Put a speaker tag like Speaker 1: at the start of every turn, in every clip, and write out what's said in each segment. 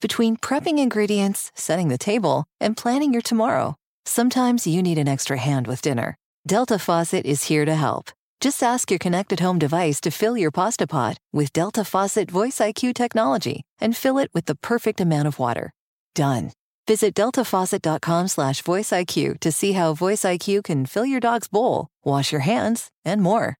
Speaker 1: between prepping ingredients, setting the table, and planning your tomorrow. Sometimes you need an extra hand with dinner. Delta Faucet is here to help. Just ask your connected home device to fill your pasta pot with Delta Faucet Voice IQ technology and fill it with the perfect amount of water. Done. Visit deltafaucet.com slash voiceIQ to see how Voice IQ can fill your dog's bowl, wash your hands, and more.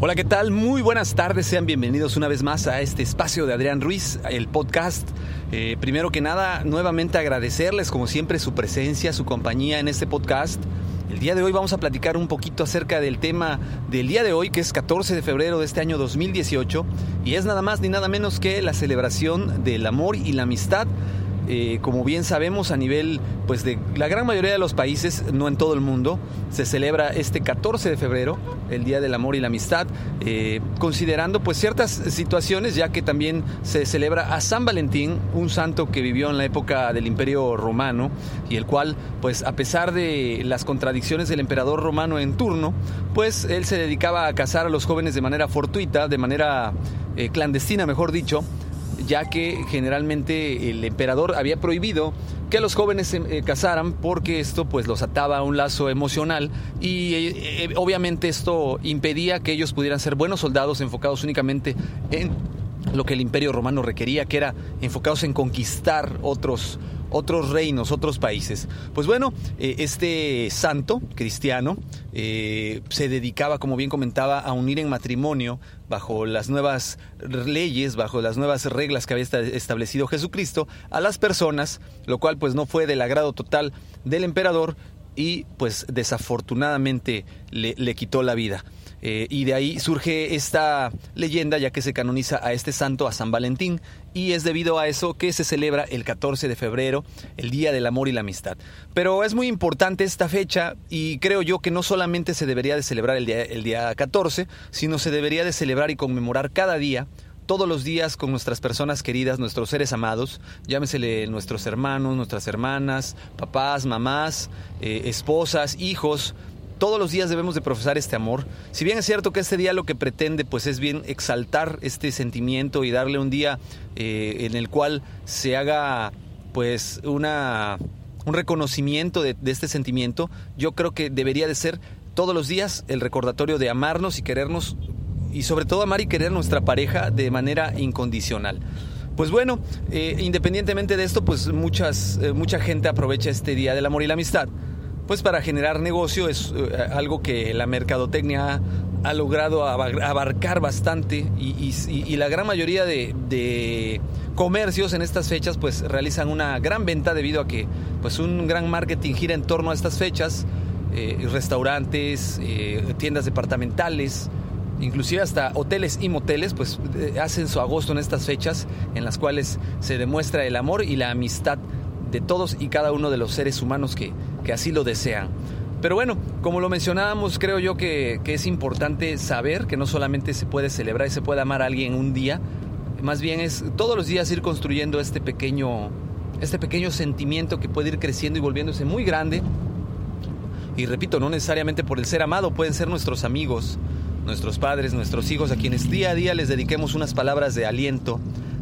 Speaker 2: Hola, ¿qué tal? Muy buenas tardes, sean bienvenidos una vez más a este espacio de Adrián Ruiz, el podcast. Eh, primero que nada, nuevamente agradecerles como siempre su presencia, su compañía en este podcast. El día de hoy vamos a platicar un poquito acerca del tema del día de hoy, que es 14 de febrero de este año 2018, y es nada más ni nada menos que la celebración del amor y la amistad eh, como bien sabemos a nivel pues de la gran mayoría de los países, no en todo el mundo, se celebra este 14 de febrero, el Día del Amor y la Amistad, eh, considerando pues ciertas situaciones, ya que también se celebra a San Valentín, un santo que vivió en la época del Imperio Romano y el cual pues a pesar de las contradicciones del emperador romano en turno, pues él se dedicaba a casar a los jóvenes de manera fortuita, de manera eh, clandestina, mejor dicho, ya que generalmente el emperador había prohibido que los jóvenes se eh, casaran porque esto pues los ataba a un lazo emocional y eh, eh, obviamente esto impedía que ellos pudieran ser buenos soldados enfocados únicamente en lo que el imperio romano requería, que era enfocados en conquistar otros, otros reinos, otros países. Pues bueno, eh, este santo cristiano eh, se dedicaba, como bien comentaba, a unir en matrimonio bajo las nuevas leyes, bajo las nuevas reglas que había establecido Jesucristo, a las personas, lo cual pues no fue del agrado total del emperador y pues desafortunadamente le, le quitó la vida. Eh, y de ahí surge esta leyenda, ya que se canoniza a este santo, a San Valentín, y es debido a eso que se celebra el 14 de febrero, el Día del Amor y la Amistad. Pero es muy importante esta fecha y creo yo que no solamente se debería de celebrar el día, el día 14, sino se debería de celebrar y conmemorar cada día todos los días con nuestras personas queridas, nuestros seres amados, llámesele nuestros hermanos, nuestras hermanas, papás, mamás, eh, esposas, hijos, todos los días debemos de profesar este amor. Si bien es cierto que este día lo que pretende pues es bien exaltar este sentimiento y darle un día eh, en el cual se haga pues una, un reconocimiento de, este sentimiento, yo creo que debería de ser todos los días el recordatorio de amarnos y querernos y sobre todo amar y querer nuestra pareja de manera incondicional. Pues bueno, eh, independientemente de esto, pues muchas, eh, mucha gente aprovecha este Día del Amor y la Amistad pues para generar negocio es eh, algo que la mercadotecnia ha logrado abarcar bastante y, la gran mayoría de, comercios en estas fechas pues realizan una gran venta debido a que pues un gran marketing gira en torno a estas fechas, eh, restaurantes, eh, tiendas departamentales, inclusive hasta hoteles y moteles pues hacen su agosto en estas fechas en las cuales se demuestra el amor y la amistad de todos y cada uno de los seres humanos que, que así lo desean. Pero bueno, como lo mencionábamos, creo yo que, es importante saber que no solamente se puede celebrar y se puede amar a alguien un día, más bien es todos los días ir construyendo este pequeño, este pequeño sentimiento que puede ir creciendo y volviéndose muy grande. Y repito, no necesariamente por el ser amado, pueden ser nuestros amigos, nuestros padres, nuestros hijos, a quienes día a día les dediquemos unas palabras de aliento,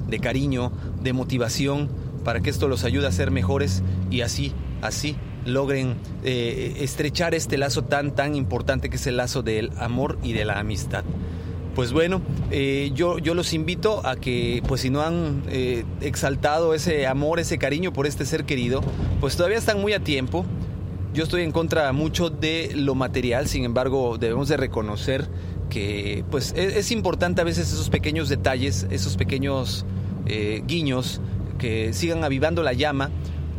Speaker 2: de cariño, de motivación, para que esto los ayude a ser mejores y así, así logren eh, estrechar este lazo tan, tan importante que es el lazo del amor y de la amistad. Pues bueno, eh, yo, yo los invito a que, pues si no han eh, exaltado ese amor, ese cariño por este ser querido, pues todavía están muy a tiempo. Yo estoy en contra mucho de lo material, sin embargo, debemos de reconocer que pues es, es importante a veces esos pequeños detalles, esos pequeños guiños que sigan avivando la llama.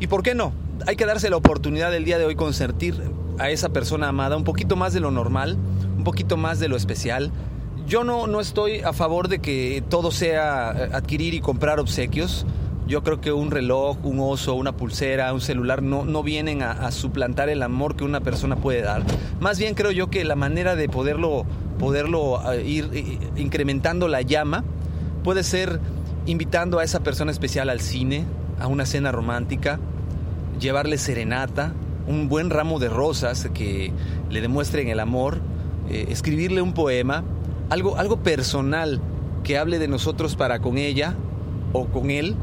Speaker 2: ¿Y por qué no? hay que darse la oportunidad del día de hoy consentir a esa persona amada un poquito más de lo normal, un poquito más de lo especial. Yo no, no estoy a favor de que todo sea eh, adquirir y comprar obsequios. yo creo que un reloj, un oso, una pulsera, un celular no, no vienen a, a, suplantar el amor que una persona puede dar. Más bien creo yo que la manera de poderlo, poderlo uh, ir uh, incrementando la llama puede ser invitando a esa persona especial al cine, a una cena romántica, llevarle serenata, un buen ramo de rosas que le demuestren el amor, eh, escribirle un poema, algo, algo personal que hable de nosotros para con ella o con él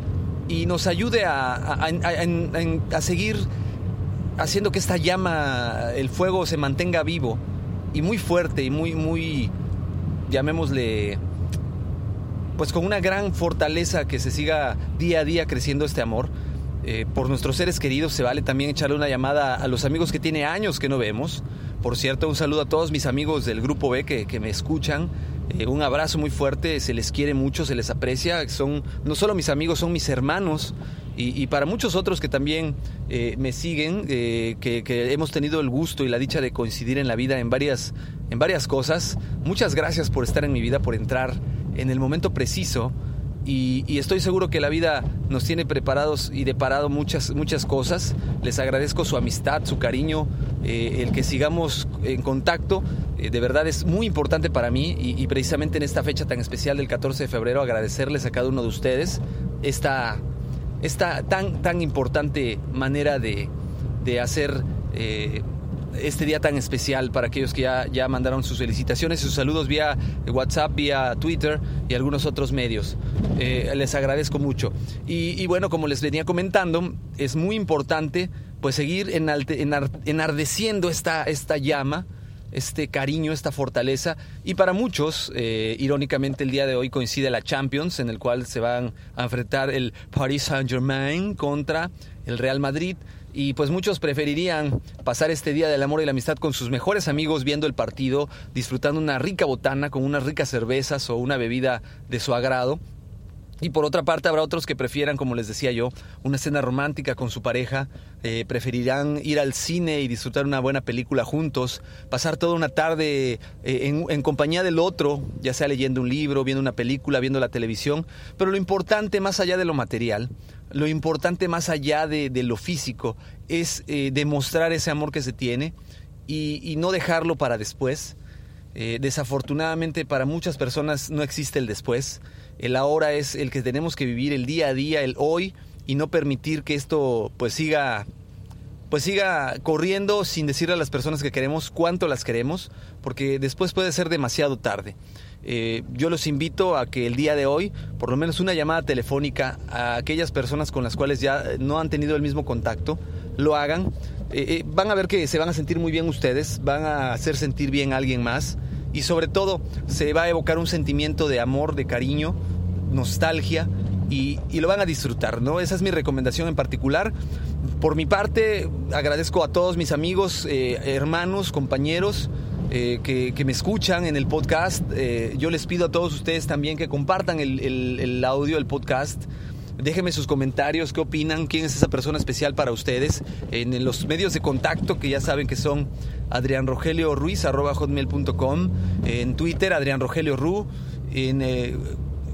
Speaker 2: y nos ayude a, a, a, a, seguir haciendo que esta llama, el fuego se mantenga vivo y muy fuerte y muy, muy, llamémosle, pues con una gran fortaleza que se siga día a día creciendo este amor. Eh, por nuestros seres queridos se vale también echarle una llamada a los amigos que tiene años que no vemos. Por cierto, un saludo a todos mis amigos del Grupo B que, que me escuchan. Eh, un abrazo muy fuerte, se les quiere mucho, se les aprecia. Son no solo mis amigos, son mis hermanos. Y, para muchos otros que también eh, me siguen, que, que, hemos tenido el gusto y la dicha de coincidir en la vida en varias, en varias cosas, muchas gracias por estar en mi vida, por entrar en el momento preciso. Y, estoy seguro que la vida nos tiene preparados y deparado muchas, muchas cosas. Les agradezco su amistad, su cariño, eh, el que sigamos en contacto. Eh, de verdad es muy importante para mí y, y, precisamente en esta fecha tan especial del 14 de febrero agradecerles a cada uno de ustedes esta, esta tan, tan importante manera de, de hacer... Eh, este día tan especial para aquellos que ya, ya mandaron sus felicitaciones, sus saludos vía WhatsApp, vía Twitter y algunos otros medios. Eh, les agradezco mucho. Y, y, bueno, como les venía comentando, es muy importante pues seguir enardeciendo esta, esta llama este cariño, esta fortaleza. Y para muchos, eh, irónicamente, el día de hoy coincide la Champions, en el cual se van a enfrentar el Paris Saint-Germain contra el Real Madrid. Y pues muchos preferirían pasar este día del amor y la amistad con sus mejores amigos viendo el partido, disfrutando una rica botana con unas ricas cervezas o una bebida de su agrado. Y por otra parte habrá otros que prefieran, como les decía yo, una cena romántica con su pareja, eh, preferirán ir al cine y disfrutar una buena película juntos, pasar toda una tarde eh, en, compañía del otro, ya sea leyendo un libro, viendo una película, viendo la televisión, pero lo importante más allá de lo material, lo importante más allá de, lo físico, es eh, demostrar ese amor que se tiene y, no dejarlo para después. Desafortunadamente para muchas personas no existe el después. El ahora es el que tenemos que vivir el día a día, el hoy, y no permitir que esto pues siga pues siga corriendo sin decirle a las personas que queremos cuánto las queremos, porque después puede ser demasiado tarde. Eh, yo los invito a que el día de hoy, por lo menos una llamada telefónica a aquellas personas con las cuales ya no han tenido el mismo contacto, lo hagan. Eh, eh, van a ver que se van a sentir muy bien ustedes, van a hacer sentir bien a alguien más y sobre todo se va a evocar un sentimiento de amor, de cariño, nostalgia y, lo van a disfrutar, ¿no? Esa es mi recomendación en particular. Por mi parte, agradezco a todos mis amigos, eh, hermanos, compañeros eh, que, me escuchan en el podcast. Eh, yo les pido a todos ustedes también que compartan el, el, el audio, el podcast. Déjenme sus comentarios, qué opinan, quién es esa persona especial para ustedes en los medios de contacto que ya saben que son Adrián Rogelio Ruiz, arroba hotmail.com, en Twitter Adrián Rogelio Ru, en eh,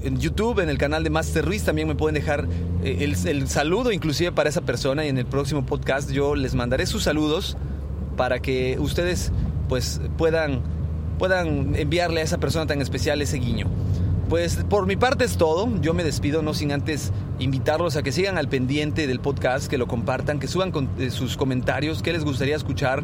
Speaker 2: en YouTube, en el canal de Master Ruiz, también me pueden dejar eh, el, el, saludo inclusive para esa persona y en el próximo podcast yo les mandaré sus saludos para que ustedes pues puedan, puedan enviarle a esa persona tan especial ese guiño. Pues por mi parte es todo, yo me despido no sin antes invitarlos a que sigan al pendiente del podcast, que lo compartan, que suban eh, sus comentarios, qué les gustaría escuchar,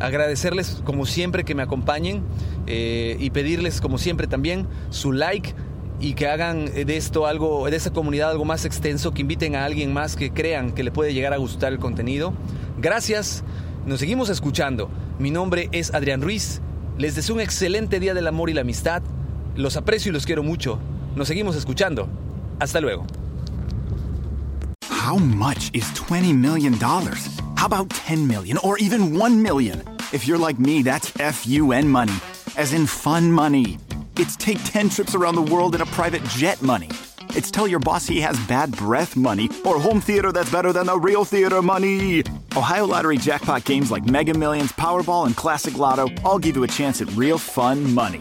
Speaker 2: agradecerles como siempre que me acompañen eh, y pedirles como siempre también su like, y que hagan de esto algo, de esa comunidad algo más extenso, que inviten a alguien más que crean que le puede llegar a gustar el contenido. Gracias, nos seguimos escuchando. Mi nombre es Adrián Ruiz. Les deseo un excelente día del amor y la amistad. Los aprecio y los quiero mucho. Nos seguimos escuchando. Hasta luego.
Speaker 3: How much is 20 million dollars? How about 10 million or even 1 million? If you're like me, that's FUN money, as in fun money. It's take 10 trips around the world in a private jet money. It's tell your boss he has bad breath money or home theater that's better than the real theater money. Ohio Lottery jackpot games like Mega Millions, Powerball, and Classic Lotto all give you a chance at real fun money.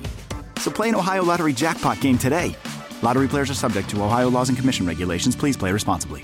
Speaker 3: So play an Ohio Lottery jackpot game today. Lottery players are subject to Ohio laws and commission regulations. Please play responsibly.